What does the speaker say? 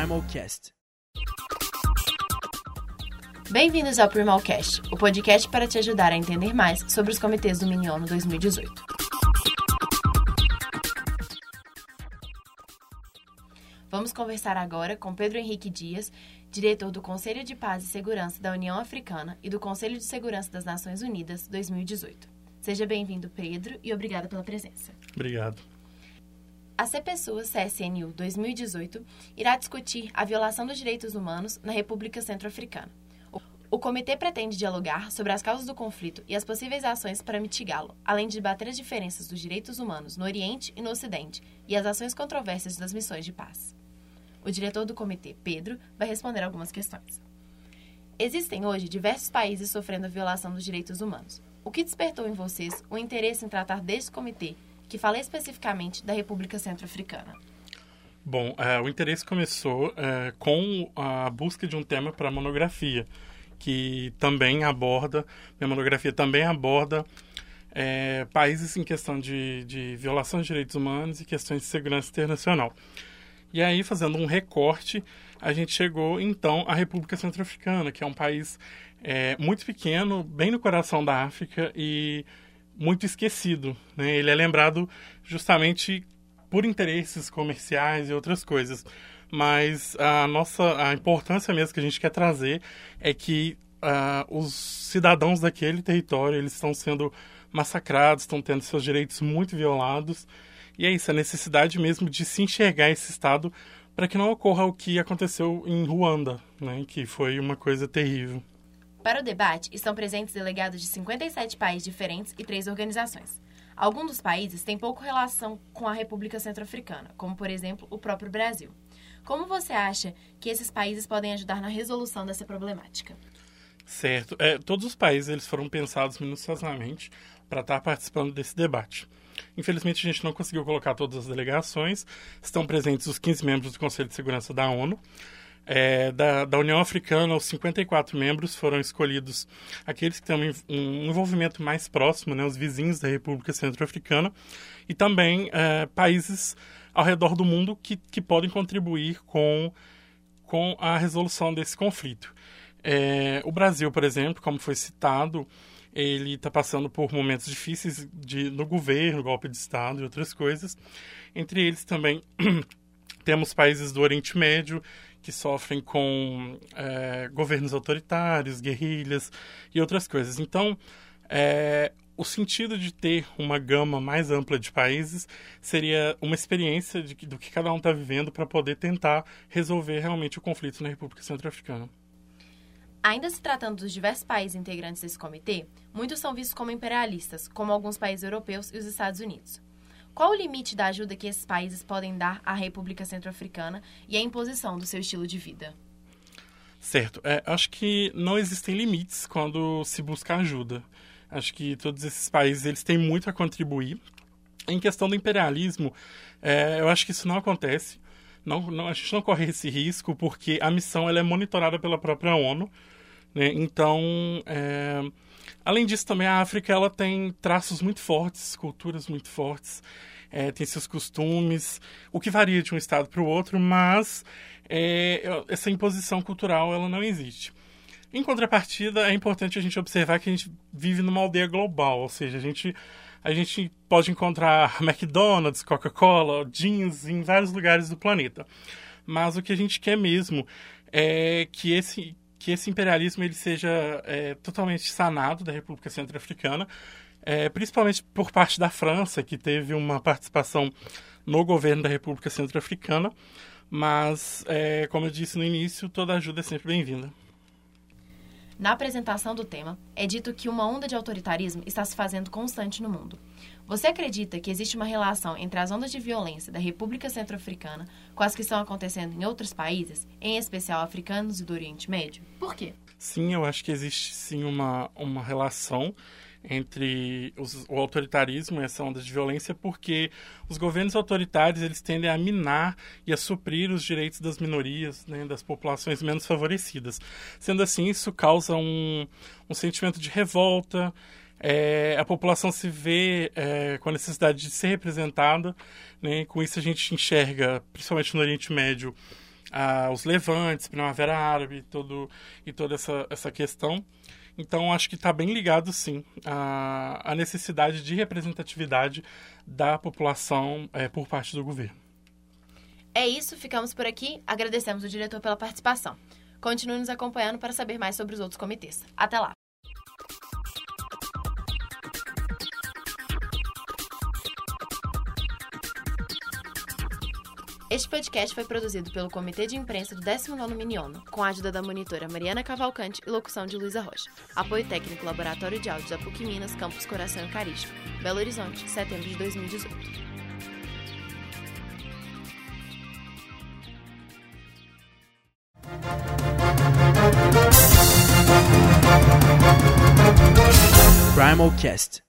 Primalcast. Bem-vindos ao Primalcast, o podcast para te ajudar a entender mais sobre os comitês do Miniono 2018. Vamos conversar agora com Pedro Henrique Dias, diretor do Conselho de Paz e Segurança da União Africana e do Conselho de Segurança das Nações Unidas 2018. Seja bem-vindo, Pedro, e obrigada pela presença. Obrigado. A CPSUA CSNU 2018 irá discutir a violação dos direitos humanos na República Centro-Africana. O comitê pretende dialogar sobre as causas do conflito e as possíveis ações para mitigá-lo, além de debater as diferenças dos direitos humanos no Oriente e no Ocidente e as ações controversas das missões de paz. O diretor do comitê, Pedro, vai responder algumas questões. Existem hoje diversos países sofrendo a violação dos direitos humanos. O que despertou em vocês o interesse em tratar deste comitê, que fala especificamente da República Centro-Africana? Bom, uh, o interesse começou uh, com a busca de um tema para a monografia que também aborda, minha monografia também aborda é, países em questão de, de violação de direitos humanos e questões de segurança internacional. E aí, fazendo um recorte, a gente chegou então à República Centro-Africana, que é um país é, muito pequeno, bem no coração da África e muito esquecido. Né? Ele é lembrado justamente por interesses comerciais e outras coisas mas a nossa a importância mesmo que a gente quer trazer é que uh, os cidadãos daquele território eles estão sendo massacrados, estão tendo seus direitos muito violados e é isso a necessidade mesmo de se enxergar esse estado para que não ocorra o que aconteceu em Ruanda, né, que foi uma coisa terrível. Para o debate estão presentes delegados de 57 países diferentes e três organizações. Alguns dos países têm pouco relação com a República Centro-Africana, como por exemplo o próprio Brasil. Como você acha que esses países podem ajudar na resolução dessa problemática? Certo. É, todos os países eles foram pensados minuciosamente para estar participando desse debate. Infelizmente, a gente não conseguiu colocar todas as delegações. Estão presentes os 15 membros do Conselho de Segurança da ONU. É, da, da, União Africana, os 54 membros foram escolhidos aqueles que têm um envolvimento mais próximo, né, os vizinhos da República Centro-Africana, e também é, países ao redor do mundo que, que podem contribuir com, com a resolução desse conflito. É, o Brasil, por exemplo, como foi citado, ele está passando por momentos difíceis de, no governo, golpe de Estado e outras coisas. Entre eles também temos países do Oriente Médio que sofrem com é, governos autoritários, guerrilhas e outras coisas. Então, é, o sentido de ter uma gama mais ampla de países seria uma experiência de, do que cada um está vivendo para poder tentar resolver realmente o conflito na República Centro-Africana. Ainda se tratando dos diversos países integrantes desse comitê, muitos são vistos como imperialistas, como alguns países europeus e os Estados Unidos. Qual o limite da ajuda que esses países podem dar à República Centro-Africana e à imposição do seu estilo de vida? Certo. É, acho que não existem limites quando se busca ajuda. Acho que todos esses países eles têm muito a contribuir. Em questão do imperialismo, é, eu acho que isso não acontece. Não, não, a gente não corre esse risco porque a missão ela é monitorada pela própria ONU. Né? Então, é, além disso, também a África ela tem traços muito fortes, culturas muito fortes, é, tem seus costumes, o que varia de um estado para o outro, mas é, essa imposição cultural ela não existe. Em contrapartida, é importante a gente observar que a gente vive numa aldeia global, ou seja, a gente, a gente pode encontrar McDonald's, Coca-Cola, jeans em vários lugares do planeta. Mas o que a gente quer mesmo é que esse, que esse imperialismo ele seja é, totalmente sanado da República Centro-Africana, é, principalmente por parte da França, que teve uma participação no governo da República Centro-Africana. Mas, é, como eu disse no início, toda ajuda é sempre bem-vinda. Na apresentação do tema, é dito que uma onda de autoritarismo está se fazendo constante no mundo. Você acredita que existe uma relação entre as ondas de violência da República Centro-Africana com as que estão acontecendo em outros países, em especial africanos e do Oriente Médio? Por quê? Sim, eu acho que existe sim uma, uma relação entre os, o autoritarismo e essa onda de violência, porque os governos autoritários eles tendem a minar e a suprir os direitos das minorias, né, das populações menos favorecidas. Sendo assim, isso causa um, um sentimento de revolta, é, a população se vê é, com a necessidade de ser representada, né, com isso a gente enxerga, principalmente no Oriente Médio, ah, os levantes, Primavera Árabe todo, e toda essa, essa questão. Então, acho que está bem ligado, sim, à, à, necessidade de representatividade da população é, por parte do governo. É isso, ficamos por aqui. Agradecemos o diretor pela participação. Continue nos acompanhando para saber mais sobre os outros comitês. Até lá! Este podcast foi produzido pelo Comitê de Imprensa do 19º Miniono, com a ajuda da monitora Mariana Cavalcante e locução de Luísa Rocha. Apoio técnico Laboratório de Áudio da PUC Minas, Campus Coração Eucarístico, Belo Horizonte, setembro de 2018. Primal Cast